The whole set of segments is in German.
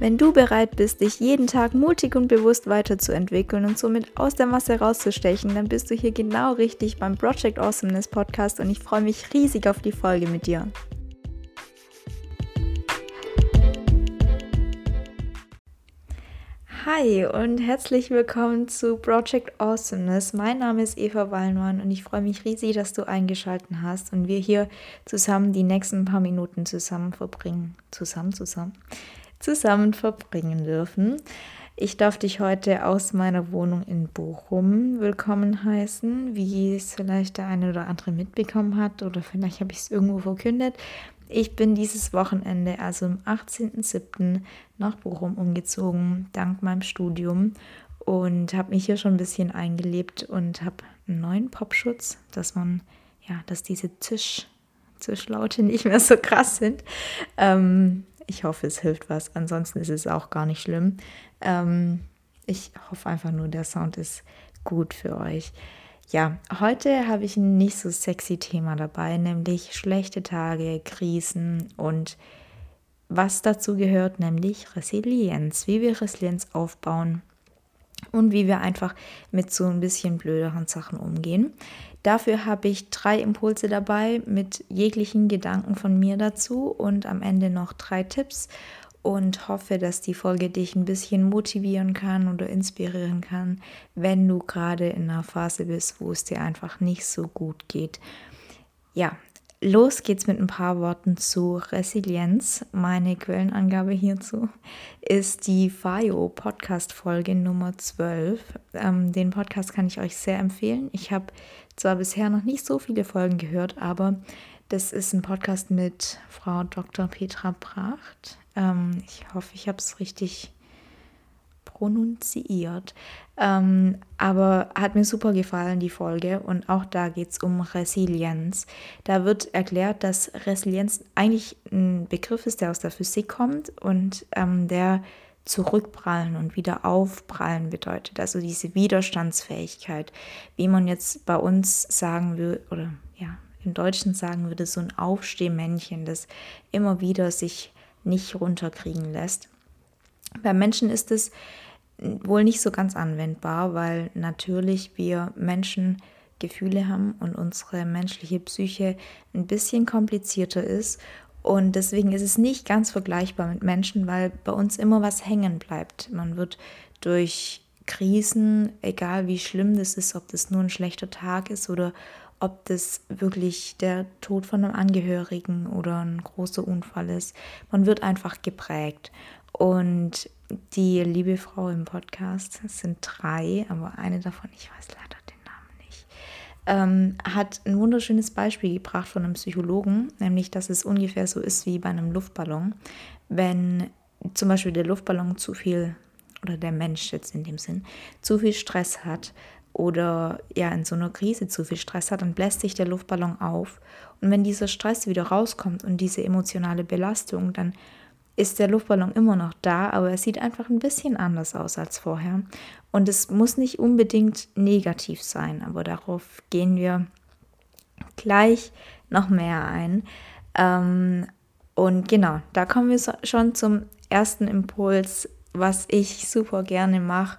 Wenn du bereit bist, dich jeden Tag mutig und bewusst weiterzuentwickeln und somit aus der Masse rauszustechen, dann bist du hier genau richtig beim Project Awesomeness Podcast und ich freue mich riesig auf die Folge mit dir. Hi und herzlich willkommen zu Project Awesomeness. Mein Name ist Eva Wallmann und ich freue mich riesig, dass du eingeschaltet hast und wir hier zusammen die nächsten paar Minuten zusammen verbringen. Zusammen, zusammen zusammen verbringen dürfen. Ich darf dich heute aus meiner Wohnung in Bochum willkommen heißen, wie es vielleicht der eine oder andere mitbekommen hat oder vielleicht habe ich es irgendwo verkündet. Ich bin dieses Wochenende, also am 18.07. nach Bochum umgezogen, dank meinem Studium und habe mich hier schon ein bisschen eingelebt und habe einen neuen Popschutz, dass man, ja, dass diese Tisch, Tischlaute nicht mehr so krass sind. Ähm, ich hoffe, es hilft was. Ansonsten ist es auch gar nicht schlimm. Ähm, ich hoffe einfach nur, der Sound ist gut für euch. Ja, heute habe ich ein nicht so sexy Thema dabei, nämlich schlechte Tage, Krisen und was dazu gehört, nämlich Resilienz, wie wir Resilienz aufbauen und wie wir einfach mit so ein bisschen blöderen Sachen umgehen. Dafür habe ich drei Impulse dabei mit jeglichen Gedanken von mir dazu und am Ende noch drei Tipps und hoffe, dass die Folge dich ein bisschen motivieren kann oder inspirieren kann, wenn du gerade in einer Phase bist, wo es dir einfach nicht so gut geht. Ja, Los geht's mit ein paar Worten zu Resilienz. Meine Quellenangabe hierzu ist die FIO Podcast Folge Nummer 12. Ähm, den Podcast kann ich euch sehr empfehlen. Ich habe zwar bisher noch nicht so viele Folgen gehört, aber das ist ein Podcast mit Frau Dr. Petra Pracht. Ähm, ich hoffe, ich habe es richtig pronunziert. Ähm, aber hat mir super gefallen, die Folge. Und auch da geht es um Resilienz. Da wird erklärt, dass Resilienz eigentlich ein Begriff ist, der aus der Physik kommt und ähm, der zurückprallen und wieder aufprallen bedeutet. Also diese Widerstandsfähigkeit, wie man jetzt bei uns sagen will, oder ja, im Deutschen sagen würde, so ein Aufstehmännchen, das immer wieder sich nicht runterkriegen lässt. Bei Menschen ist es wohl nicht so ganz anwendbar, weil natürlich wir Menschen Gefühle haben und unsere menschliche Psyche ein bisschen komplizierter ist. Und deswegen ist es nicht ganz vergleichbar mit Menschen, weil bei uns immer was hängen bleibt. Man wird durch Krisen, egal wie schlimm das ist, ob das nur ein schlechter Tag ist oder ob das wirklich der Tod von einem Angehörigen oder ein großer Unfall ist, man wird einfach geprägt. Und die liebe Frau im Podcast, es sind drei, aber eine davon, ich weiß leider den Namen nicht, ähm, hat ein wunderschönes Beispiel gebracht von einem Psychologen, nämlich dass es ungefähr so ist wie bei einem Luftballon. Wenn zum Beispiel der Luftballon zu viel, oder der Mensch jetzt in dem Sinn, zu viel Stress hat oder ja in so einer Krise zu viel Stress hat, dann bläst sich der Luftballon auf. Und wenn dieser Stress wieder rauskommt und diese emotionale Belastung, dann ist der Luftballon immer noch da, aber er sieht einfach ein bisschen anders aus als vorher. Und es muss nicht unbedingt negativ sein, aber darauf gehen wir gleich noch mehr ein. Ähm, und genau, da kommen wir schon zum ersten Impuls, was ich super gerne mache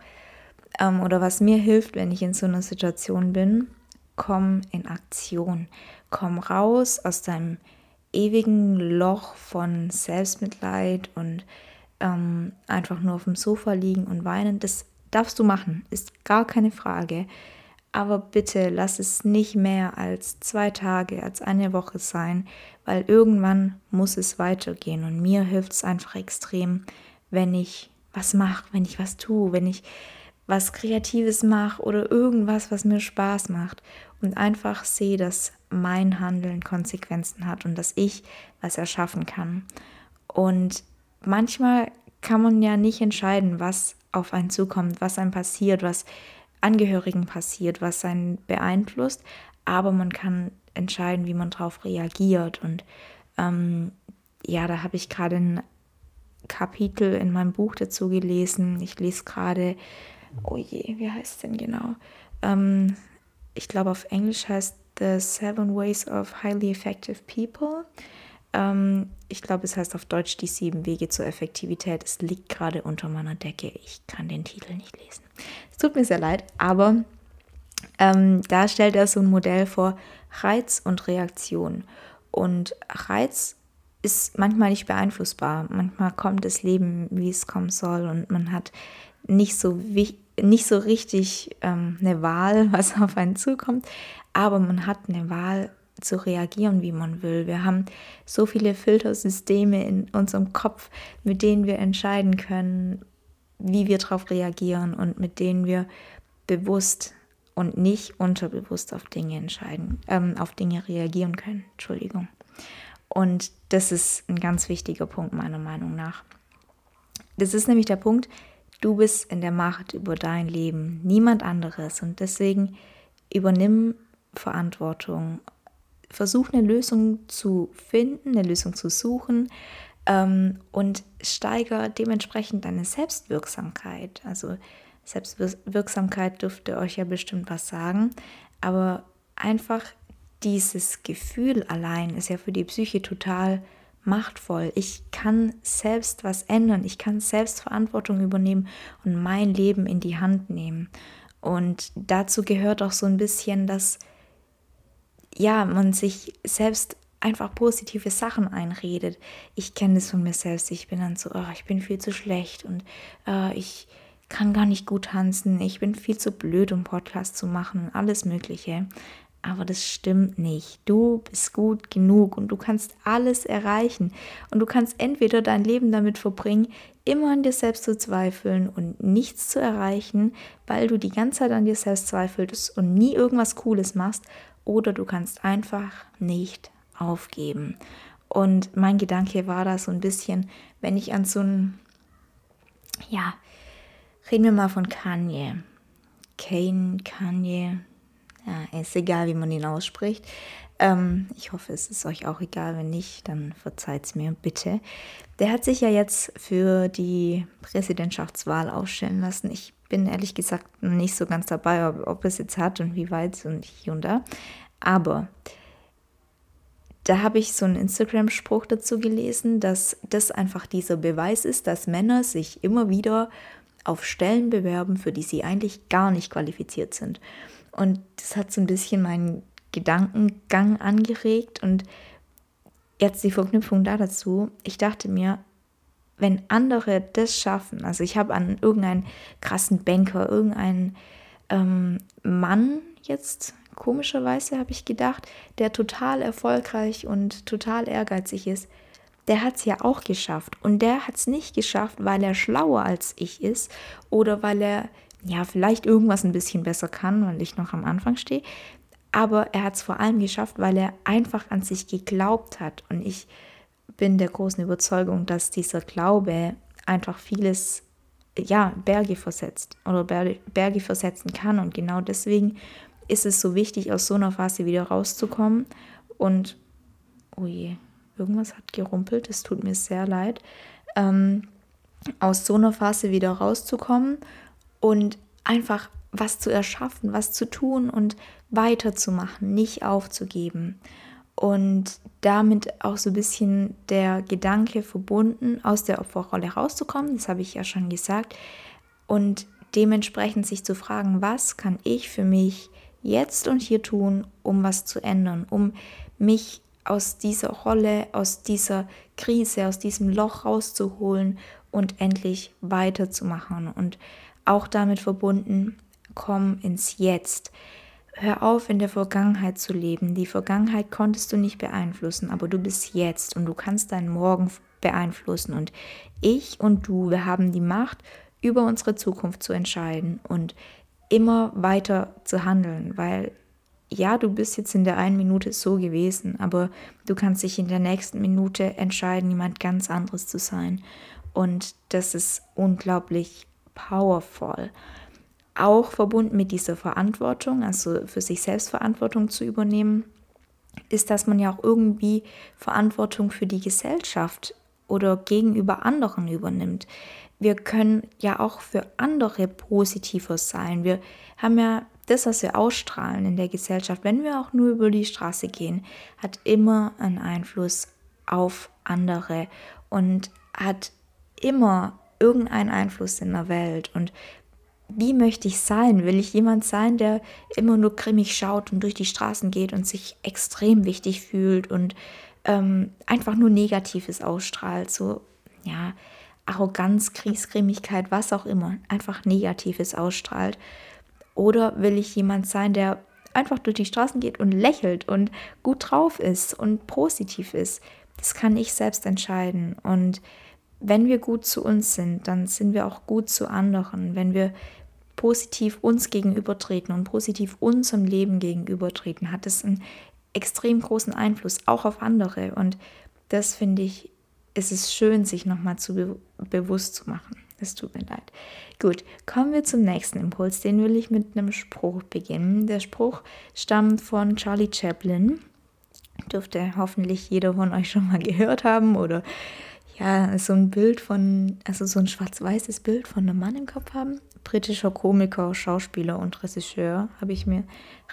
ähm, oder was mir hilft, wenn ich in so einer Situation bin. Komm in Aktion. Komm raus aus deinem ewigen Loch von Selbstmitleid und ähm, einfach nur auf dem Sofa liegen und weinen. Das darfst du machen, ist gar keine Frage. Aber bitte lass es nicht mehr als zwei Tage, als eine Woche sein, weil irgendwann muss es weitergehen. Und mir hilft es einfach extrem, wenn ich was mache, wenn ich was tue, wenn ich was Kreatives mache oder irgendwas, was mir Spaß macht und einfach sehe, dass mein Handeln Konsequenzen hat und dass ich was erschaffen kann. Und manchmal kann man ja nicht entscheiden, was auf einen zukommt, was einem passiert, was Angehörigen passiert, was einen beeinflusst, aber man kann entscheiden, wie man darauf reagiert. Und ähm, ja, da habe ich gerade ein Kapitel in meinem Buch dazu gelesen. Ich lese gerade, oh je, wie heißt es denn genau? Ähm, ich glaube, auf Englisch heißt The Seven Ways of Highly Effective People. Ähm, ich glaube, es heißt auf Deutsch die sieben Wege zur Effektivität. Es liegt gerade unter meiner Decke. Ich kann den Titel nicht lesen. Es tut mir sehr leid, aber ähm, da stellt er so ein Modell vor Reiz und Reaktion. Und Reiz ist manchmal nicht beeinflussbar. Manchmal kommt das Leben, wie es kommen soll, und man hat nicht so, nicht so richtig ähm, eine Wahl, was auf einen zukommt, aber man hat eine Wahl zu reagieren, wie man will. Wir haben so viele Filtersysteme in unserem Kopf, mit denen wir entscheiden können, wie wir darauf reagieren und mit denen wir bewusst und nicht unterbewusst auf Dinge entscheiden, ähm, auf Dinge reagieren können. Entschuldigung. Und das ist ein ganz wichtiger Punkt meiner Meinung nach. Das ist nämlich der Punkt, du bist in der Macht über dein Leben, niemand anderes. Und deswegen übernimm Verantwortung. Versuch eine Lösung zu finden, eine Lösung zu suchen ähm, und steiger dementsprechend deine Selbstwirksamkeit. Also Selbstwirksamkeit dürfte euch ja bestimmt was sagen, aber einfach dieses Gefühl allein ist ja für die Psyche total machtvoll. Ich kann selbst was ändern, ich kann selbst Verantwortung übernehmen und mein Leben in die Hand nehmen. Und dazu gehört auch so ein bisschen, dass ja, man sich selbst einfach positive Sachen einredet. Ich kenne das von mir selbst. Ich bin dann so, oh, ich bin viel zu schlecht und äh, ich kann gar nicht gut tanzen. Ich bin viel zu blöd, um Podcast zu machen. Alles Mögliche. Aber das stimmt nicht. Du bist gut genug und du kannst alles erreichen. Und du kannst entweder dein Leben damit verbringen, immer an dir selbst zu zweifeln und nichts zu erreichen, weil du die ganze Zeit an dir selbst zweifelst und nie irgendwas Cooles machst, oder du kannst einfach nicht aufgeben. Und mein Gedanke war da so ein bisschen, wenn ich an so ein, ja, reden wir mal von Kanye. Kane, Kanye, ja, ist egal, wie man ihn ausspricht. Ähm, ich hoffe, es ist euch auch egal. Wenn nicht, dann verzeiht es mir bitte. Der hat sich ja jetzt für die Präsidentschaftswahl aufstellen lassen. Ich bin ehrlich gesagt nicht so ganz dabei, ob, ob es jetzt hat und wie weit und hier und da. Aber da habe ich so einen Instagram-Spruch dazu gelesen, dass das einfach dieser Beweis ist, dass Männer sich immer wieder auf Stellen bewerben, für die sie eigentlich gar nicht qualifiziert sind. Und das hat so ein bisschen meinen Gedankengang angeregt und jetzt die Verknüpfung da dazu. Ich dachte mir, wenn andere das schaffen, also ich habe an irgendeinen krassen Banker, irgendeinen ähm, Mann jetzt, komischerweise habe ich gedacht, der total erfolgreich und total ehrgeizig ist, der hat es ja auch geschafft. Und der hat es nicht geschafft, weil er schlauer als ich ist oder weil er ja, vielleicht irgendwas ein bisschen besser kann, weil ich noch am Anfang stehe. Aber er hat es vor allem geschafft, weil er einfach an sich geglaubt hat. Und ich bin der großen Überzeugung, dass dieser Glaube einfach vieles, ja, Berge versetzt oder Berge versetzen kann. Und genau deswegen ist es so wichtig, aus so einer Phase wieder rauszukommen. Und, oh je, irgendwas hat gerumpelt, es tut mir sehr leid. Ähm, aus so einer Phase wieder rauszukommen und einfach was zu erschaffen, was zu tun und weiterzumachen, nicht aufzugeben. Und damit auch so ein bisschen der Gedanke verbunden, aus der Opferrolle rauszukommen, das habe ich ja schon gesagt, und dementsprechend sich zu fragen, was kann ich für mich jetzt und hier tun, um was zu ändern, um mich aus dieser Rolle, aus dieser Krise, aus diesem Loch rauszuholen und endlich weiterzumachen. Und auch damit verbunden, komm ins Jetzt. Hör auf, in der Vergangenheit zu leben. Die Vergangenheit konntest du nicht beeinflussen, aber du bist jetzt und du kannst deinen Morgen beeinflussen. Und ich und du, wir haben die Macht, über unsere Zukunft zu entscheiden und immer weiter zu handeln, weil ja, du bist jetzt in der einen Minute so gewesen, aber du kannst dich in der nächsten Minute entscheiden, jemand ganz anderes zu sein. Und das ist unglaublich powerful. Auch verbunden mit dieser Verantwortung, also für sich selbst Verantwortung zu übernehmen, ist, dass man ja auch irgendwie Verantwortung für die Gesellschaft oder gegenüber anderen übernimmt. Wir können ja auch für andere positiver sein. Wir haben ja das, was wir ausstrahlen in der Gesellschaft, wenn wir auch nur über die Straße gehen, hat immer einen Einfluss auf andere und hat immer irgendeinen Einfluss in der Welt. Und wie möchte ich sein? Will ich jemand sein, der immer nur grimmig schaut und durch die Straßen geht und sich extrem wichtig fühlt und ähm, einfach nur Negatives ausstrahlt? So, ja, Arroganz, Kriegsgrimmigkeit, was auch immer, einfach Negatives ausstrahlt. Oder will ich jemand sein, der einfach durch die Straßen geht und lächelt und gut drauf ist und positiv ist? Das kann ich selbst entscheiden. Und wenn wir gut zu uns sind, dann sind wir auch gut zu anderen. Wenn wir positiv uns gegenübertreten und positiv unserem Leben gegenübertreten, hat es einen extrem großen Einfluss auch auf andere. Und das finde ich, ist es schön, sich nochmal zu be bewusst zu machen. Es tut mir leid. Gut, kommen wir zum nächsten Impuls. Den will ich mit einem Spruch beginnen. Der Spruch stammt von Charlie Chaplin. Dürfte hoffentlich jeder von euch schon mal gehört haben oder ja, so ein Bild von, also so ein schwarz-weißes Bild von einem Mann im Kopf haben. Britischer Komiker, Schauspieler und Regisseur habe ich mir,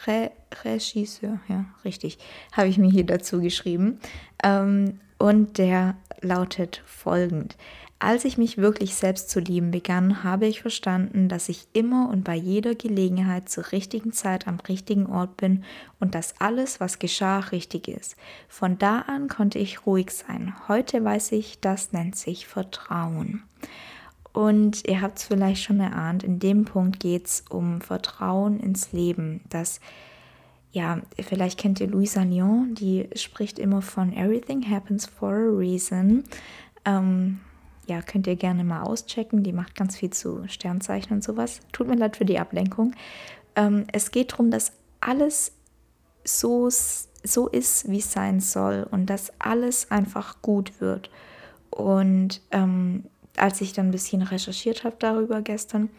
Re, Regisseur, ja, richtig, habe ich mir hier dazu geschrieben. Ähm, und der lautet folgend. Als ich mich wirklich selbst zu lieben begann, habe ich verstanden, dass ich immer und bei jeder Gelegenheit zur richtigen Zeit am richtigen Ort bin und dass alles, was geschah, richtig ist. Von da an konnte ich ruhig sein. Heute weiß ich, das nennt sich Vertrauen. Und ihr habt es vielleicht schon erahnt, in dem Punkt geht es um Vertrauen ins Leben. Das, ja, vielleicht kennt ihr Louisa Lyon, die spricht immer von Everything happens for a reason. Ähm, ja, könnt ihr gerne mal auschecken. Die macht ganz viel zu Sternzeichen und sowas. Tut mir leid für die Ablenkung. Ähm, es geht darum, dass alles so, so ist, wie es sein soll und dass alles einfach gut wird. Und ähm, als ich dann ein bisschen recherchiert habe darüber gestern,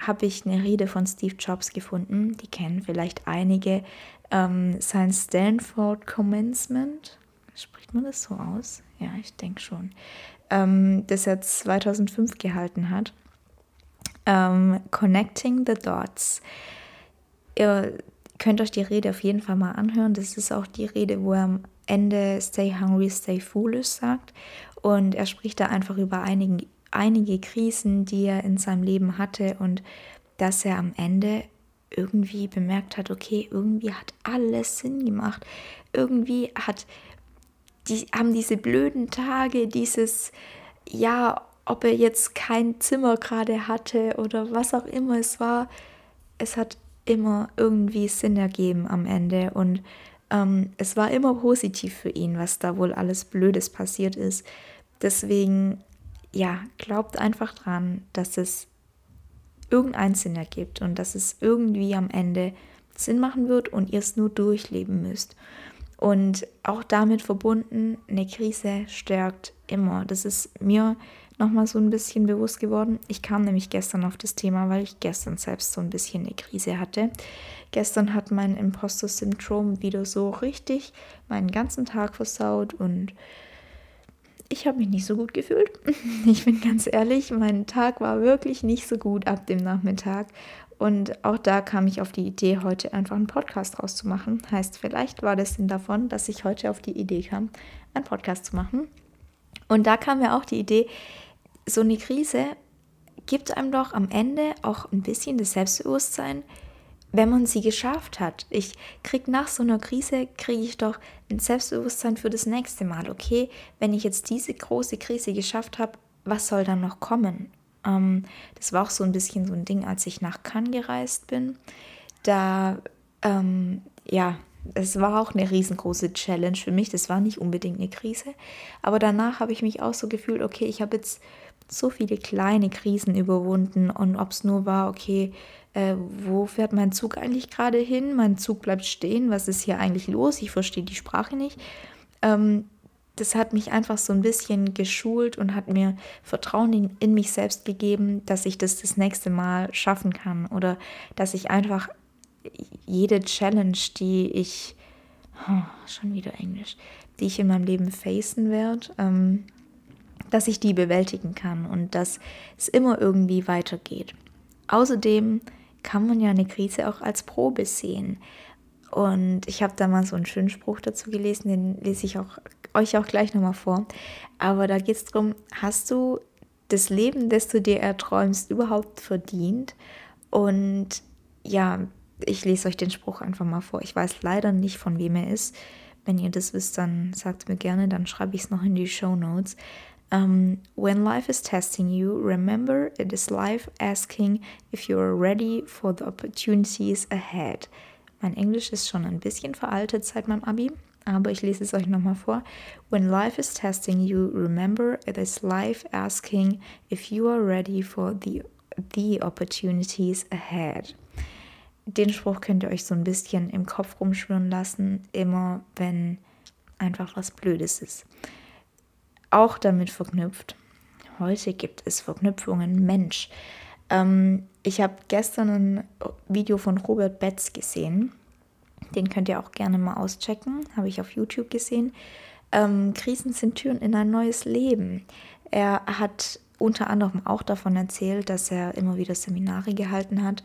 habe ich eine Rede von Steve Jobs gefunden. Die kennen vielleicht einige. Ähm, sein Stanford Commencement. Spricht man das so aus? Ja, ich denke schon ähm, das er 2005 gehalten hat. Ähm, Connecting the Dots. Ihr könnt euch die Rede auf jeden Fall mal anhören. Das ist auch die Rede, wo er am Ende Stay Hungry, Stay Foolish sagt. Und er spricht da einfach über einige, einige Krisen, die er in seinem Leben hatte und dass er am Ende irgendwie bemerkt hat, okay, irgendwie hat alles Sinn gemacht. Irgendwie hat die haben diese blöden Tage, dieses, ja, ob er jetzt kein Zimmer gerade hatte oder was auch immer es war, es hat immer irgendwie Sinn ergeben am Ende und ähm, es war immer positiv für ihn, was da wohl alles Blödes passiert ist. Deswegen, ja, glaubt einfach dran, dass es irgendeinen Sinn ergibt und dass es irgendwie am Ende Sinn machen wird und ihr es nur durchleben müsst. Und auch damit verbunden, eine Krise stärkt immer. Das ist mir nochmal so ein bisschen bewusst geworden. Ich kam nämlich gestern auf das Thema, weil ich gestern selbst so ein bisschen eine Krise hatte. Gestern hat mein Imposter-Syndrom wieder so richtig meinen ganzen Tag versaut und ich habe mich nicht so gut gefühlt. Ich bin ganz ehrlich, mein Tag war wirklich nicht so gut ab dem Nachmittag. Und auch da kam ich auf die Idee, heute einfach einen Podcast draus zu machen. Heißt, vielleicht war das Sinn davon, dass ich heute auf die Idee kam, einen Podcast zu machen. Und da kam mir auch die Idee, so eine Krise gibt einem doch am Ende auch ein bisschen das Selbstbewusstsein, wenn man sie geschafft hat. Ich kriege nach so einer Krise, kriege ich doch ein Selbstbewusstsein für das nächste Mal. Okay, wenn ich jetzt diese große Krise geschafft habe, was soll dann noch kommen? Ähm, das war auch so ein bisschen so ein Ding, als ich nach Cannes gereist bin. Da, ähm, ja, es war auch eine riesengroße Challenge für mich. Das war nicht unbedingt eine Krise. Aber danach habe ich mich auch so gefühlt, okay, ich habe jetzt so viele kleine Krisen überwunden. Und ob es nur war, okay, äh, wo fährt mein Zug eigentlich gerade hin? Mein Zug bleibt stehen. Was ist hier eigentlich los? Ich verstehe die Sprache nicht. Ähm, das hat mich einfach so ein bisschen geschult und hat mir Vertrauen in, in, mich selbst gegeben, dass ich das das nächste Mal schaffen kann oder dass ich einfach jede Challenge, die ich, oh, schon wieder Englisch, die ich in meinem Leben facen werde, ähm, dass ich die bewältigen kann und dass es immer irgendwie weitergeht. Außerdem kann man ja eine Krise auch als Probe sehen. Und ich habe da mal so einen schönen Spruch dazu gelesen, den lese ich auch euch auch gleich nochmal vor. Aber da geht es darum, hast du das Leben, das du dir erträumst, überhaupt verdient? Und ja, ich lese euch den Spruch einfach mal vor. Ich weiß leider nicht, von wem er ist. Wenn ihr das wisst, dann sagt mir gerne, dann schreibe ich es noch in die Show Notes. Um, when life is testing you, remember it is life asking if you are ready for the opportunities ahead. Mein Englisch ist schon ein bisschen veraltet seit meinem Abi, aber ich lese es euch nochmal vor. When life is testing you, remember it is life asking if you are ready for the, the opportunities ahead. Den Spruch könnt ihr euch so ein bisschen im Kopf rumschwirren lassen, immer wenn einfach was Blödes ist. Auch damit verknüpft. Heute gibt es Verknüpfungen Mensch. Ähm, ich habe gestern ein Video von Robert Betz gesehen. Den könnt ihr auch gerne mal auschecken. Habe ich auf YouTube gesehen. Ähm, Krisen sind Türen in ein neues Leben. Er hat unter anderem auch davon erzählt, dass er immer wieder Seminare gehalten hat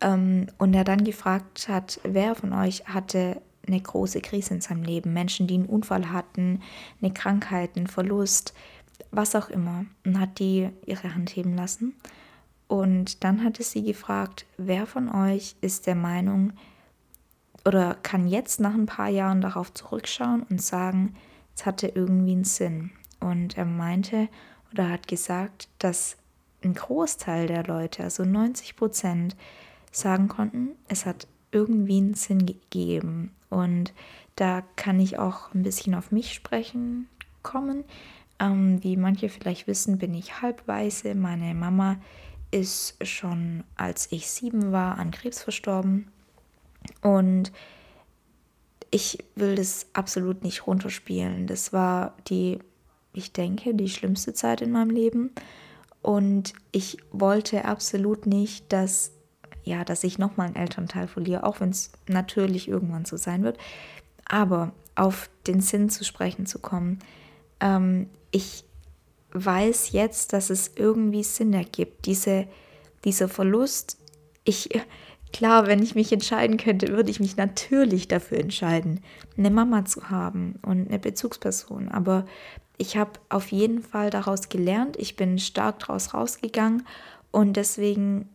ähm, und er dann gefragt hat, wer von euch hatte eine große Krise in seinem Leben? Menschen, die einen Unfall hatten, eine Krankheit, einen Verlust, was auch immer. Und hat die ihre Hand heben lassen. Und dann hatte sie gefragt, wer von euch ist der Meinung oder kann jetzt nach ein paar Jahren darauf zurückschauen und sagen, es hatte irgendwie einen Sinn. Und er meinte oder hat gesagt, dass ein Großteil der Leute, also 90 Prozent, sagen konnten, es hat irgendwie einen Sinn gegeben. Und da kann ich auch ein bisschen auf mich sprechen kommen. Ähm, wie manche vielleicht wissen, bin ich halbweise. Meine Mama ist schon, als ich sieben war, an Krebs verstorben. Und ich will das absolut nicht runterspielen. Das war die, ich denke, die schlimmste Zeit in meinem Leben. Und ich wollte absolut nicht, dass ja, dass ich nochmal einen Elternteil verliere, auch wenn es natürlich irgendwann so sein wird. Aber auf den Sinn zu sprechen zu kommen, ähm, ich weiß jetzt, dass es irgendwie Sinn ergibt. Diese, dieser Verlust, ich, klar, wenn ich mich entscheiden könnte, würde ich mich natürlich dafür entscheiden, eine Mama zu haben und eine Bezugsperson. Aber ich habe auf jeden Fall daraus gelernt, ich bin stark daraus rausgegangen und deswegen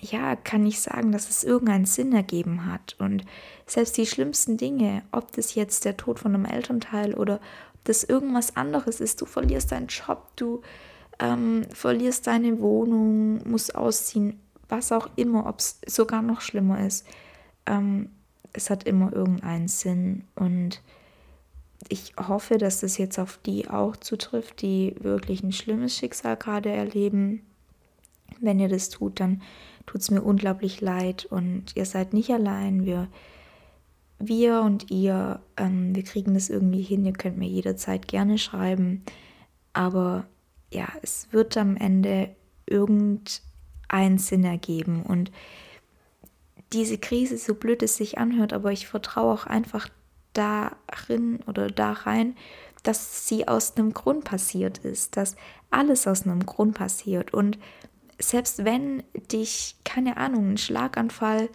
ja, kann ich sagen, dass es irgendeinen Sinn ergeben hat. Und selbst die schlimmsten Dinge, ob das jetzt der Tod von einem Elternteil oder ob das irgendwas anderes ist, du verlierst deinen Job, du ähm, verlierst deine Wohnung, musst ausziehen, was auch immer, ob es sogar noch schlimmer ist. Ähm, es hat immer irgendeinen Sinn. Und ich hoffe, dass das jetzt auf die auch zutrifft, die wirklich ein schlimmes Schicksal gerade erleben. Wenn ihr das tut, dann tut es mir unglaublich leid und ihr seid nicht allein. Wir, wir und ihr, ähm, wir kriegen das irgendwie hin. Ihr könnt mir jederzeit gerne schreiben. Aber ja, es wird am Ende irgendeinen Sinn ergeben. Und diese Krise, so blöd es sich anhört, aber ich vertraue auch einfach darin oder da rein, dass sie aus einem Grund passiert ist, dass alles aus einem Grund passiert. Und selbst wenn dich, keine Ahnung, ein Schlaganfall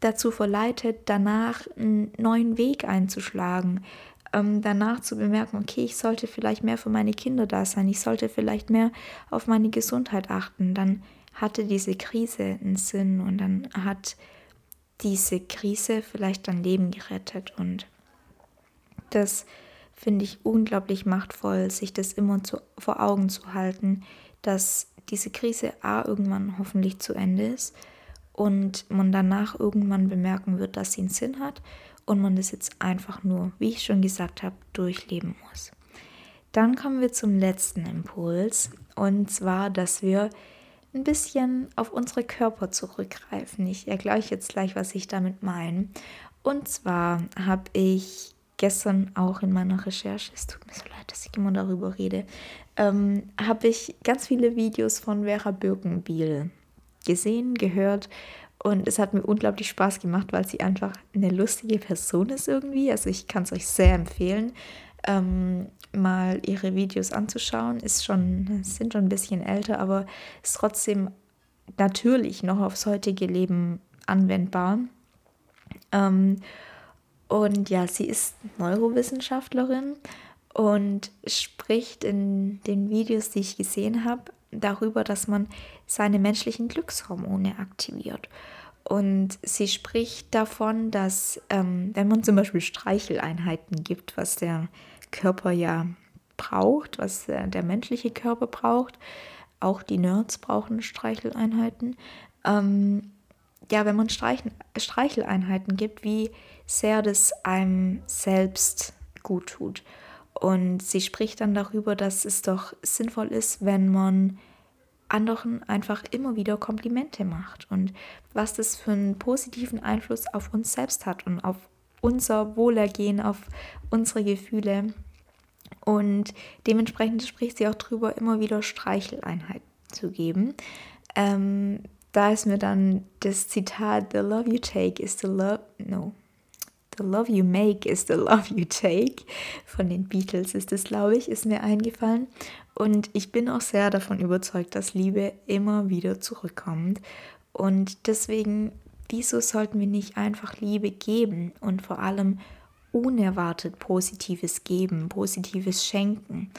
dazu verleitet, danach einen neuen Weg einzuschlagen, ähm, danach zu bemerken, okay, ich sollte vielleicht mehr für meine Kinder da sein, ich sollte vielleicht mehr auf meine Gesundheit achten, dann hatte diese Krise einen Sinn und dann hat diese Krise vielleicht dein Leben gerettet und das finde ich unglaublich machtvoll, sich das immer zu, vor Augen zu halten, dass diese Krise A irgendwann hoffentlich zu Ende ist und man danach irgendwann bemerken wird, dass sie einen Sinn hat und man das jetzt einfach nur, wie ich schon gesagt habe, durchleben muss. Dann kommen wir zum letzten Impuls und zwar, dass wir ein bisschen auf unsere Körper zurückgreifen. Ich erkläre euch jetzt gleich, was ich damit meine. Und zwar habe ich gestern auch in meiner Recherche, es tut mir so leid, dass ich immer darüber rede, ähm, habe ich ganz viele Videos von Vera Birkenbiel gesehen, gehört und es hat mir unglaublich Spaß gemacht, weil sie einfach eine lustige Person ist irgendwie. Also ich kann es euch sehr empfehlen, ähm, mal ihre Videos anzuschauen. Ist schon, sind schon ein bisschen älter, aber ist trotzdem natürlich noch aufs heutige Leben anwendbar. Ähm, und ja, sie ist Neurowissenschaftlerin und spricht in den Videos, die ich gesehen habe, darüber, dass man seine menschlichen Glückshormone aktiviert. Und sie spricht davon, dass ähm, wenn man zum Beispiel Streicheleinheiten gibt, was der Körper ja braucht, was äh, der menschliche Körper braucht, auch die Nerds brauchen Streicheleinheiten. Ähm, ja, wenn man Streichen, Streicheleinheiten gibt, wie sehr das einem selbst gut tut. Und sie spricht dann darüber, dass es doch sinnvoll ist, wenn man anderen einfach immer wieder Komplimente macht und was das für einen positiven Einfluss auf uns selbst hat und auf unser Wohlergehen, auf unsere Gefühle. Und dementsprechend spricht sie auch darüber, immer wieder Streicheleinheiten zu geben. Ähm, da ist mir dann das Zitat, The love you take is the love, no, The love you make is the love you take. Von den Beatles ist es, glaube ich, ist mir eingefallen. Und ich bin auch sehr davon überzeugt, dass Liebe immer wieder zurückkommt. Und deswegen, wieso sollten wir nicht einfach Liebe geben und vor allem unerwartet Positives geben, Positives schenken?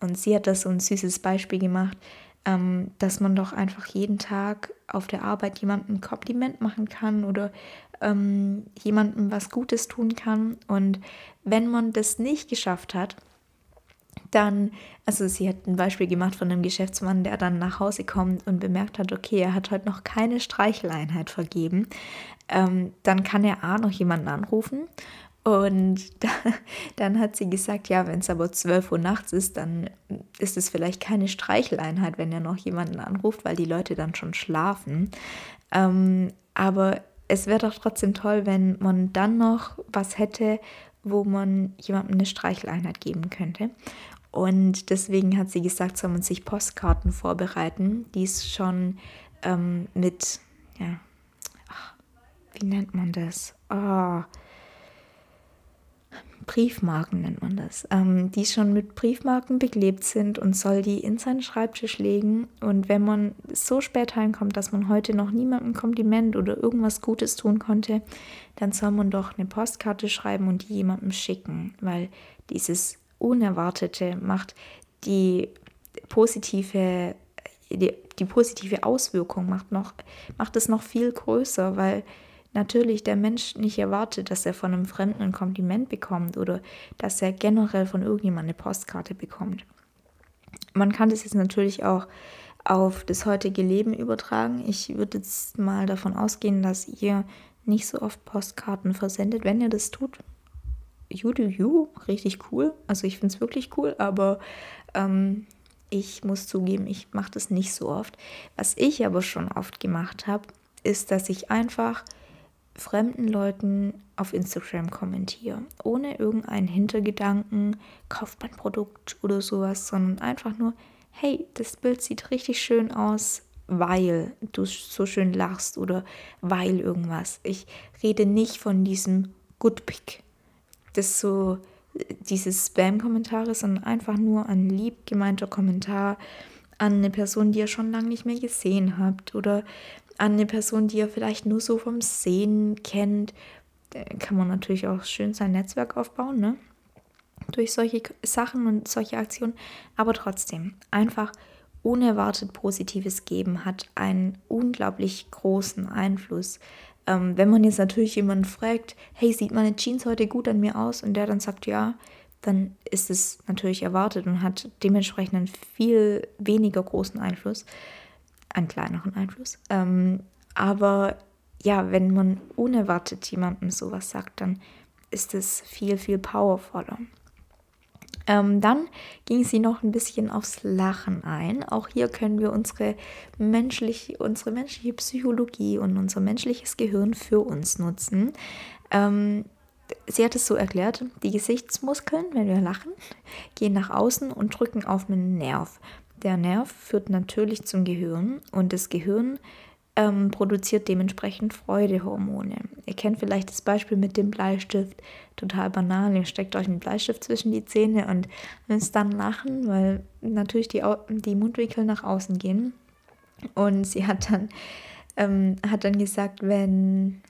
Und sie hat das so ein süßes Beispiel gemacht, ähm, dass man doch einfach jeden Tag auf der Arbeit jemandem ein Kompliment machen kann oder ähm, jemandem was Gutes tun kann. Und wenn man das nicht geschafft hat, dann, also sie hat ein Beispiel gemacht von einem Geschäftsmann, der dann nach Hause kommt und bemerkt hat, okay, er hat heute noch keine Streicheleinheit vergeben, ähm, dann kann er A noch jemanden anrufen und da, dann hat sie gesagt, ja, wenn es aber 12 Uhr nachts ist, dann ist es vielleicht keine Streicheleinheit, wenn er noch jemanden anruft, weil die Leute dann schon schlafen. Ähm, aber es wäre doch trotzdem toll, wenn man dann noch was hätte, wo man jemandem eine Streicheleinheit geben könnte. Und deswegen hat sie gesagt, soll man sich Postkarten vorbereiten, die es schon ähm, mit, ja, ach, wie nennt man das? Oh, Briefmarken nennt man das, ähm, die schon mit Briefmarken beklebt sind und soll die in seinen Schreibtisch legen. Und wenn man so spät heimkommt, dass man heute noch niemandem Kompliment oder irgendwas Gutes tun konnte, dann soll man doch eine Postkarte schreiben und die jemandem schicken, weil dieses Unerwartete macht die positive, die, die positive Auswirkung macht, noch, macht es noch viel größer, weil natürlich der Mensch nicht erwartet, dass er von einem Fremden ein Kompliment bekommt oder dass er generell von irgendjemandem eine Postkarte bekommt. Man kann das jetzt natürlich auch auf das heutige Leben übertragen. Ich würde jetzt mal davon ausgehen, dass ihr nicht so oft Postkarten versendet. Wenn ihr das tut, you do you, richtig cool. Also ich finde es wirklich cool, aber ähm, ich muss zugeben, ich mache das nicht so oft. Was ich aber schon oft gemacht habe, ist, dass ich einfach fremden Leuten auf Instagram kommentiere, ohne irgendeinen Hintergedanken, kauft mein Produkt oder sowas, sondern einfach nur, hey, das Bild sieht richtig schön aus, weil du so schön lachst oder weil irgendwas. Ich rede nicht von diesem Good Pick, das so diese Spam-Kommentare, sondern einfach nur ein lieb gemeinter Kommentar an eine Person, die ihr schon lange nicht mehr gesehen habt oder an eine Person, die ihr vielleicht nur so vom Sehen kennt, kann man natürlich auch schön sein Netzwerk aufbauen, ne? Durch solche Sachen und solche Aktionen. Aber trotzdem, einfach unerwartet Positives geben hat einen unglaublich großen Einfluss. Ähm, wenn man jetzt natürlich jemanden fragt, hey, sieht meine Jeans heute gut an mir aus? Und der dann sagt ja, dann ist es natürlich erwartet und hat dementsprechend einen viel weniger großen Einfluss einen kleineren Einfluss. Ähm, aber ja, wenn man unerwartet jemandem sowas sagt, dann ist es viel, viel powervoller. Ähm, dann ging sie noch ein bisschen aufs Lachen ein. Auch hier können wir unsere menschliche, unsere menschliche Psychologie und unser menschliches Gehirn für uns nutzen. Ähm, sie hat es so erklärt, die Gesichtsmuskeln, wenn wir lachen, gehen nach außen und drücken auf einen Nerv. Der Nerv führt natürlich zum Gehirn und das Gehirn ähm, produziert dementsprechend Freudehormone. Ihr kennt vielleicht das Beispiel mit dem Bleistift, total banal. Ihr steckt euch einen Bleistift zwischen die Zähne und müsst dann lachen, weil natürlich die, die Mundwinkel nach außen gehen. Und sie hat dann, ähm, hat dann gesagt, wenn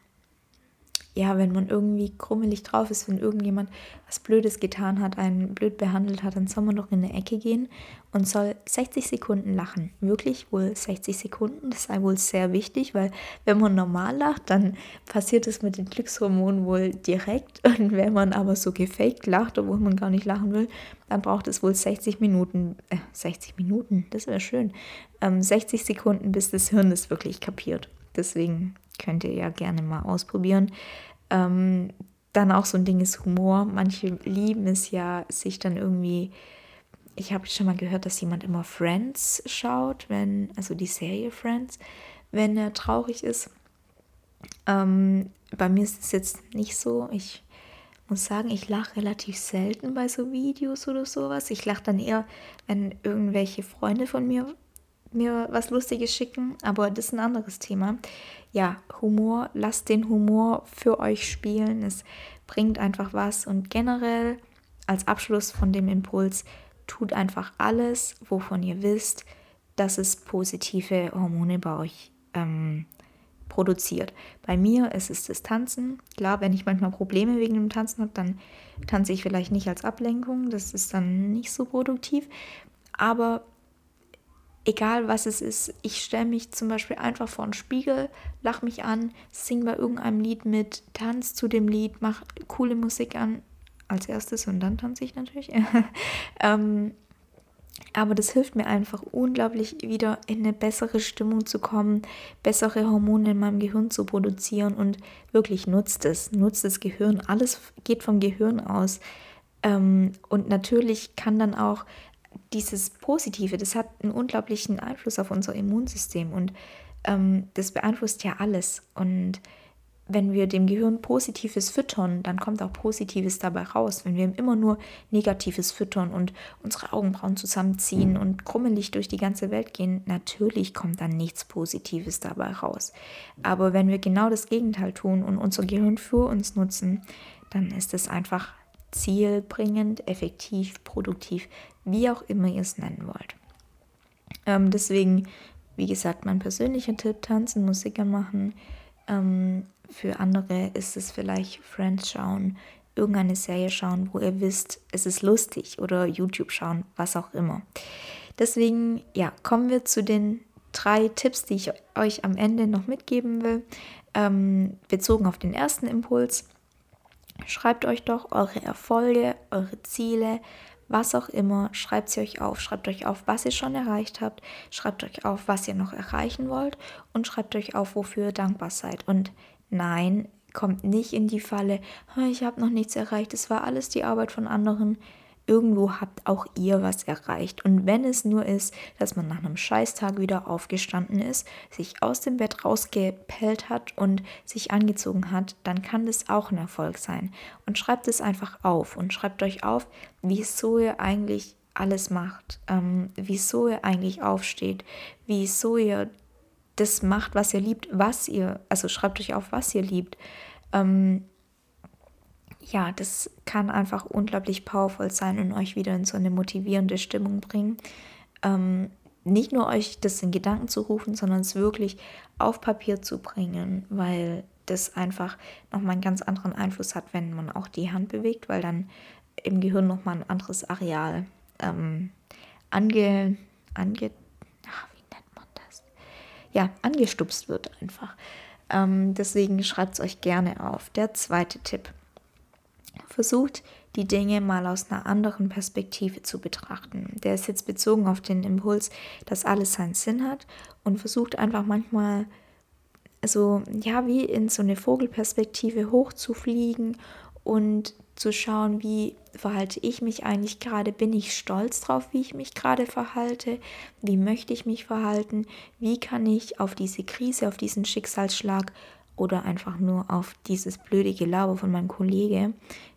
ja, wenn man irgendwie krummelig drauf ist, wenn irgendjemand was Blödes getan hat, einen blöd behandelt hat, dann soll man doch in eine Ecke gehen und soll 60 Sekunden lachen. Wirklich wohl 60 Sekunden, das sei wohl sehr wichtig, weil wenn man normal lacht, dann passiert es mit den Glückshormonen wohl direkt. Und wenn man aber so gefaked lacht, obwohl man gar nicht lachen will, dann braucht es wohl 60 Minuten, äh, 60 Minuten, das wäre schön, ähm, 60 Sekunden, bis das Hirn es wirklich kapiert. Deswegen könnt ihr ja gerne mal ausprobieren. Ähm, dann auch so ein Ding ist Humor. Manche lieben es ja, sich dann irgendwie. Ich habe schon mal gehört, dass jemand immer Friends schaut, wenn, also die Serie Friends, wenn er traurig ist. Ähm, bei mir ist es jetzt nicht so. Ich muss sagen, ich lache relativ selten bei so Videos oder sowas. Ich lache dann eher, wenn irgendwelche Freunde von mir mir was Lustiges schicken, aber das ist ein anderes Thema. Ja, Humor, lasst den Humor für euch spielen. Es bringt einfach was und generell als Abschluss von dem Impuls, tut einfach alles, wovon ihr wisst, dass es positive Hormone bei euch ähm, produziert. Bei mir ist es das Tanzen. Klar, wenn ich manchmal Probleme wegen dem Tanzen habe, dann tanze ich vielleicht nicht als Ablenkung. Das ist dann nicht so produktiv. Aber egal was es ist, ich stelle mich zum Beispiel einfach vor einen Spiegel, lach mich an, sing bei irgendeinem Lied mit, tanz zu dem Lied, mach coole Musik an als erstes und dann tanze ich natürlich. ähm, aber das hilft mir einfach unglaublich wieder in eine bessere Stimmung zu kommen, bessere Hormone in meinem Gehirn zu produzieren und wirklich nutzt es, nutzt das Gehirn. Alles geht vom Gehirn aus. Ähm, und natürlich kann dann auch dieses Positive, das hat einen unglaublichen Einfluss auf unser Immunsystem und ähm, das beeinflusst ja alles. Und wenn wir dem Gehirn Positives füttern, dann kommt auch Positives dabei raus. Wenn wir immer nur Negatives füttern und unsere Augenbrauen zusammenziehen und krummelig durch die ganze Welt gehen, natürlich kommt dann nichts Positives dabei raus. Aber wenn wir genau das Gegenteil tun und unser Gehirn für uns nutzen, dann ist es einfach zielbringend, effektiv, produktiv, wie auch immer ihr es nennen wollt. Ähm, deswegen, wie gesagt, mein persönlicher Tipp, tanzen, Musik machen. Ähm, für andere ist es vielleicht Friends schauen, irgendeine Serie schauen, wo ihr wisst, es ist lustig oder YouTube schauen, was auch immer. Deswegen, ja, kommen wir zu den drei Tipps, die ich euch am Ende noch mitgeben will, ähm, bezogen auf den ersten Impuls. Schreibt euch doch eure Erfolge, eure Ziele, was auch immer, schreibt sie euch auf. Schreibt euch auf, was ihr schon erreicht habt. Schreibt euch auf, was ihr noch erreichen wollt. Und schreibt euch auf, wofür ihr dankbar seid. Und nein, kommt nicht in die Falle, ich habe noch nichts erreicht, es war alles die Arbeit von anderen irgendwo habt auch ihr was erreicht. Und wenn es nur ist, dass man nach einem Scheißtag wieder aufgestanden ist, sich aus dem Bett rausgepellt hat und sich angezogen hat, dann kann das auch ein Erfolg sein. Und schreibt es einfach auf und schreibt euch auf, wieso ihr eigentlich alles macht, ähm, wieso ihr eigentlich aufsteht, wieso ihr das macht, was ihr liebt, was ihr, also schreibt euch auf, was ihr liebt. Ähm, ja, das kann einfach unglaublich powerful sein und euch wieder in so eine motivierende Stimmung bringen. Ähm, nicht nur euch das in Gedanken zu rufen, sondern es wirklich auf Papier zu bringen, weil das einfach nochmal einen ganz anderen Einfluss hat, wenn man auch die Hand bewegt, weil dann im Gehirn nochmal ein anderes Areal ähm, ange, ange, ach, wie nennt man das? Ja, angestupst wird einfach. Ähm, deswegen schreibt es euch gerne auf. Der zweite Tipp. Versucht, die Dinge mal aus einer anderen Perspektive zu betrachten. Der ist jetzt bezogen auf den Impuls, dass alles seinen Sinn hat und versucht einfach manchmal so, ja, wie in so eine Vogelperspektive hochzufliegen und zu schauen, wie verhalte ich mich eigentlich gerade, bin ich stolz drauf, wie ich mich gerade verhalte, wie möchte ich mich verhalten, wie kann ich auf diese Krise, auf diesen Schicksalsschlag oder einfach nur auf dieses blöde Gelaber von meinem Kollege,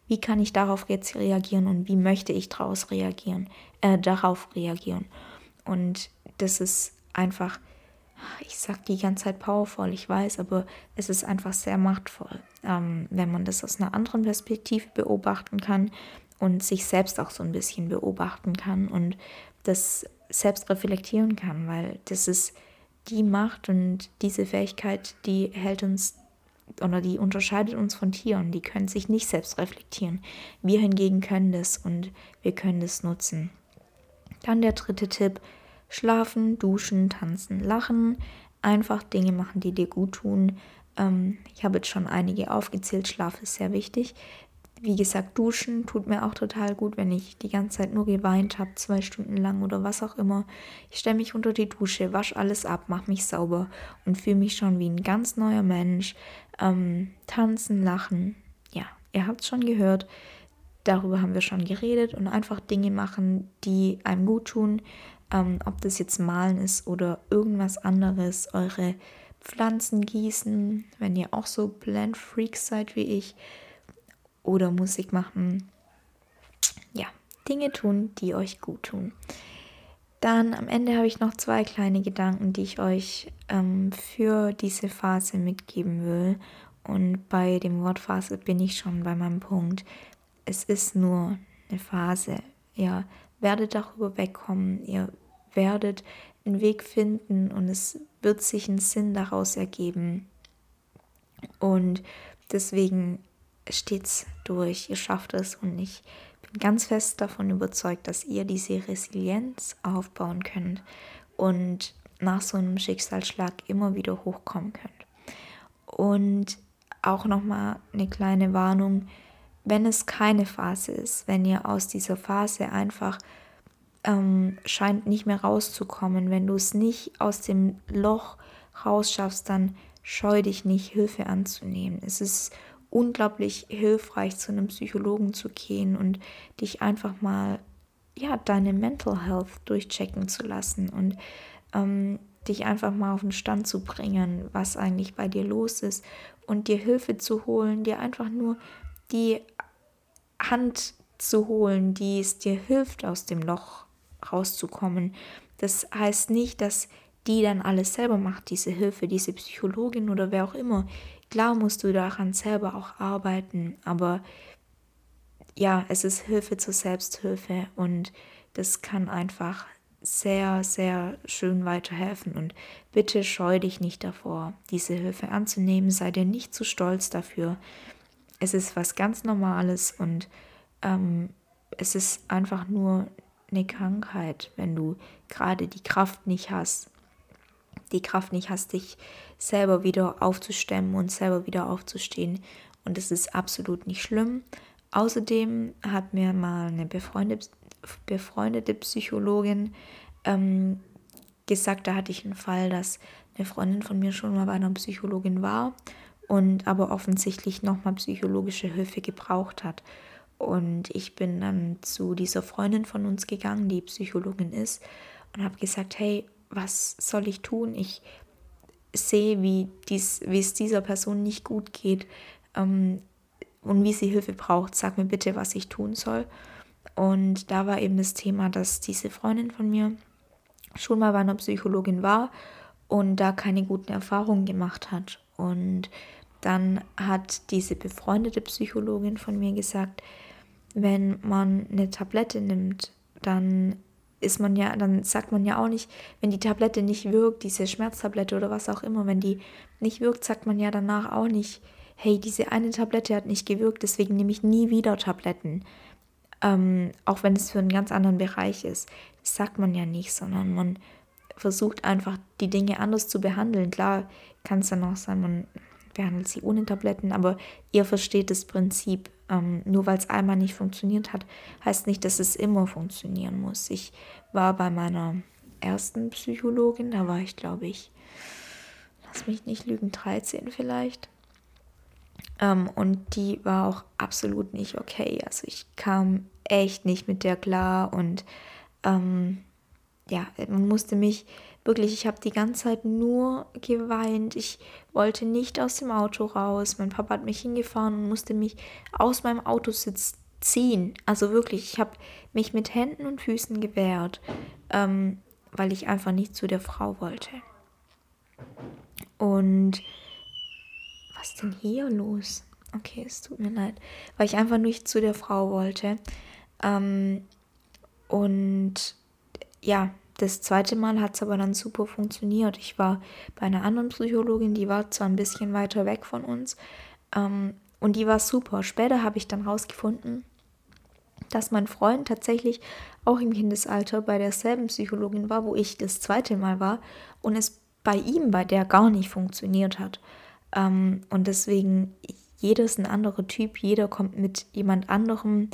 wie kann ich darauf jetzt reagieren und wie möchte ich daraus reagieren, äh, darauf reagieren. Und das ist einfach, ich sage die ganze Zeit powerful, ich weiß, aber es ist einfach sehr machtvoll, ähm, wenn man das aus einer anderen Perspektive beobachten kann und sich selbst auch so ein bisschen beobachten kann und das selbst reflektieren kann, weil das ist die Macht und diese Fähigkeit, die hält uns oder die unterscheidet uns von Tieren. Die können sich nicht selbst reflektieren. Wir hingegen können das und wir können das nutzen. Dann der dritte Tipp: Schlafen, duschen, tanzen, lachen. Einfach Dinge machen, die dir gut tun. Ähm, ich habe jetzt schon einige aufgezählt. Schlaf ist sehr wichtig. Wie gesagt, duschen tut mir auch total gut, wenn ich die ganze Zeit nur geweint habe, zwei Stunden lang oder was auch immer. Ich stelle mich unter die Dusche, wasche alles ab, mache mich sauber und fühle mich schon wie ein ganz neuer Mensch. Ähm, tanzen, lachen, ja, ihr habt es schon gehört. Darüber haben wir schon geredet und einfach Dinge machen, die einem gut tun. Ähm, ob das jetzt malen ist oder irgendwas anderes, eure Pflanzen gießen, wenn ihr auch so Blend-Freaks seid wie ich oder Musik machen. Ja, Dinge tun, die euch gut tun. Dann am Ende habe ich noch zwei kleine Gedanken, die ich euch ähm, für diese Phase mitgeben will. Und bei dem Wort Phase bin ich schon bei meinem Punkt. Es ist nur eine Phase. Ihr werdet darüber wegkommen. Ihr werdet einen Weg finden und es wird sich ein Sinn daraus ergeben. Und deswegen steht's durch, ihr schafft es und ich bin ganz fest davon überzeugt, dass ihr diese Resilienz aufbauen könnt und nach so einem Schicksalsschlag immer wieder hochkommen könnt. Und auch nochmal eine kleine Warnung, wenn es keine Phase ist, wenn ihr aus dieser Phase einfach ähm, scheint nicht mehr rauszukommen, wenn du es nicht aus dem Loch rausschaffst, dann scheu dich nicht, Hilfe anzunehmen. Es ist unglaublich hilfreich, zu einem Psychologen zu gehen und dich einfach mal, ja, deine Mental Health durchchecken zu lassen und ähm, dich einfach mal auf den Stand zu bringen, was eigentlich bei dir los ist und dir Hilfe zu holen, dir einfach nur die Hand zu holen, die es dir hilft, aus dem Loch rauszukommen. Das heißt nicht, dass die dann alles selber macht, diese Hilfe, diese Psychologin oder wer auch immer. Klar musst du daran selber auch arbeiten, aber ja, es ist Hilfe zur Selbsthilfe und das kann einfach sehr, sehr schön weiterhelfen. Und bitte scheu dich nicht davor, diese Hilfe anzunehmen. Sei dir nicht zu stolz dafür. Es ist was ganz Normales und ähm, es ist einfach nur eine Krankheit, wenn du gerade die Kraft nicht hast, die Kraft nicht hast, dich selber wieder aufzustemmen und selber wieder aufzustehen. Und es ist absolut nicht schlimm. Außerdem hat mir mal eine befreundete, befreundete Psychologin ähm, gesagt, da hatte ich einen Fall, dass eine Freundin von mir schon mal bei einer Psychologin war und aber offensichtlich nochmal psychologische Hilfe gebraucht hat. Und ich bin dann zu dieser Freundin von uns gegangen, die Psychologin ist, und habe gesagt, hey, was soll ich tun? Ich sehe, wie, dies, es dieser Person nicht gut geht ähm, und wie sie Hilfe braucht. Sag mir bitte, was ich tun soll. Und da war eben das Thema, dass diese Freundin von mir schon mal bei einer Psychologin war und da keine guten Erfahrungen gemacht hat. Und dann hat diese befreundete Psychologin von mir gesagt, wenn man eine Tablette nimmt, dann ist man ja, dann sagt man ja auch nicht, wenn die Tablette nicht wirkt, diese Schmerztablette oder was auch immer, wenn die nicht wirkt, sagt man ja danach auch nicht, hey, diese eine Tablette hat nicht gewirkt, deswegen nehme ich nie wieder Tabletten. Ähm, auch wenn es für einen ganz anderen Bereich ist. Das sagt man ja nicht, sondern man versucht einfach die Dinge anders zu behandeln. Klar kann es dann auch sein, man behandelt sie ohne Tabletten, aber ihr versteht das Prinzip. Ähm, nur weil es einmal nicht funktioniert hat, heißt nicht, dass es immer funktionieren muss. Ich war bei meiner ersten Psychologin, da war ich, glaube ich, lass mich nicht lügen, 13 vielleicht. Ähm, und die war auch absolut nicht okay. Also ich kam echt nicht mit der klar und ähm, ja, man musste mich wirklich, ich habe die ganze Zeit nur geweint. Ich wollte nicht aus dem Auto raus. Mein Papa hat mich hingefahren und musste mich aus meinem Autositz ziehen. Also wirklich, ich habe mich mit Händen und Füßen gewehrt, ähm, weil ich einfach nicht zu der Frau wollte. Und was denn hier los? Okay, es tut mir leid, weil ich einfach nicht zu der Frau wollte. Ähm, und ja, das zweite Mal hat es aber dann super funktioniert. Ich war bei einer anderen Psychologin, die war zwar ein bisschen weiter weg von uns ähm, und die war super. Später habe ich dann rausgefunden, dass mein Freund tatsächlich auch im Kindesalter bei derselben Psychologin war, wo ich das zweite Mal war und es bei ihm, bei der gar nicht funktioniert hat. Ähm, und deswegen, jeder ist ein anderer Typ, jeder kommt mit jemand anderem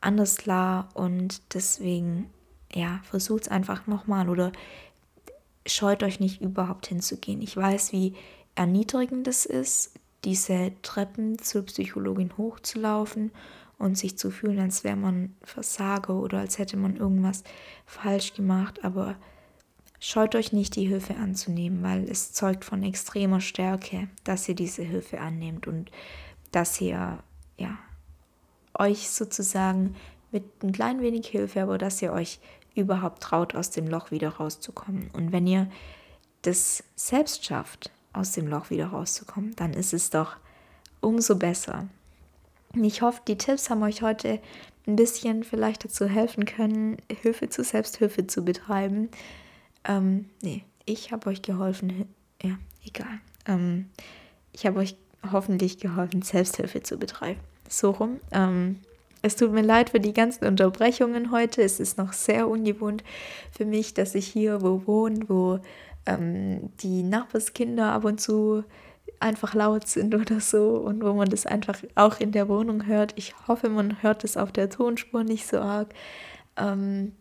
anders klar und deswegen ja, versucht es einfach nochmal oder scheut euch nicht überhaupt hinzugehen. Ich weiß, wie erniedrigend es ist, diese Treppen zur Psychologin hochzulaufen und sich zu fühlen, als wäre man Versager oder als hätte man irgendwas falsch gemacht. Aber scheut euch nicht, die Hilfe anzunehmen, weil es zeugt von extremer Stärke, dass ihr diese Hilfe annehmt und dass ihr ja euch sozusagen mit ein klein wenig Hilfe, aber dass ihr euch überhaupt traut, aus dem Loch wieder rauszukommen. Und wenn ihr das selbst schafft, aus dem Loch wieder rauszukommen, dann ist es doch umso besser. Ich hoffe, die Tipps haben euch heute ein bisschen vielleicht dazu helfen können, Hilfe zu Selbsthilfe zu betreiben. Ähm, nee, ich habe euch geholfen. Ja, egal. Ähm, ich habe euch hoffentlich geholfen, Selbsthilfe zu betreiben. So rum. Ähm, es tut mir leid für die ganzen Unterbrechungen heute. Es ist noch sehr ungewohnt für mich, dass ich hier wo wohne, wo ähm, die Nachbarskinder ab und zu einfach laut sind oder so und wo man das einfach auch in der Wohnung hört. Ich hoffe, man hört es auf der Tonspur nicht so arg. Ähm,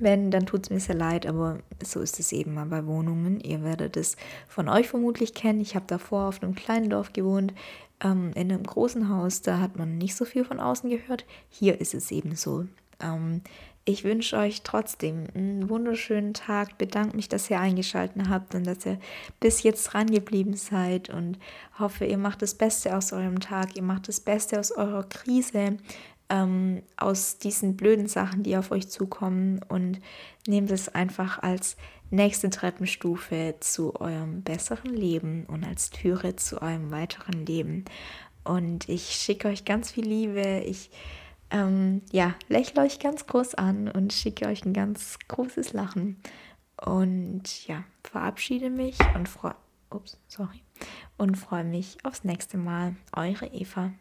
wenn, dann tut es mir sehr leid, aber so ist es eben mal bei Wohnungen. Ihr werdet es von euch vermutlich kennen. Ich habe davor auf einem kleinen Dorf gewohnt, ähm, in einem großen Haus, da hat man nicht so viel von außen gehört. Hier ist es eben so. Ähm, ich wünsche euch trotzdem einen wunderschönen Tag. Bedanke mich, dass ihr eingeschaltet habt und dass ihr bis jetzt dran geblieben seid und hoffe, ihr macht das Beste aus eurem Tag, ihr macht das Beste aus eurer Krise, ähm, aus diesen blöden Sachen, die auf euch zukommen und nehmt es einfach als nächste Treppenstufe zu eurem besseren Leben und als Türe zu eurem weiteren Leben. Und ich schicke euch ganz viel Liebe. Ich ähm, ja, lächle euch ganz groß an und schicke euch ein ganz großes Lachen. Und ja, verabschiede mich und freue ups, sorry, und freue mich aufs nächste Mal. Eure Eva.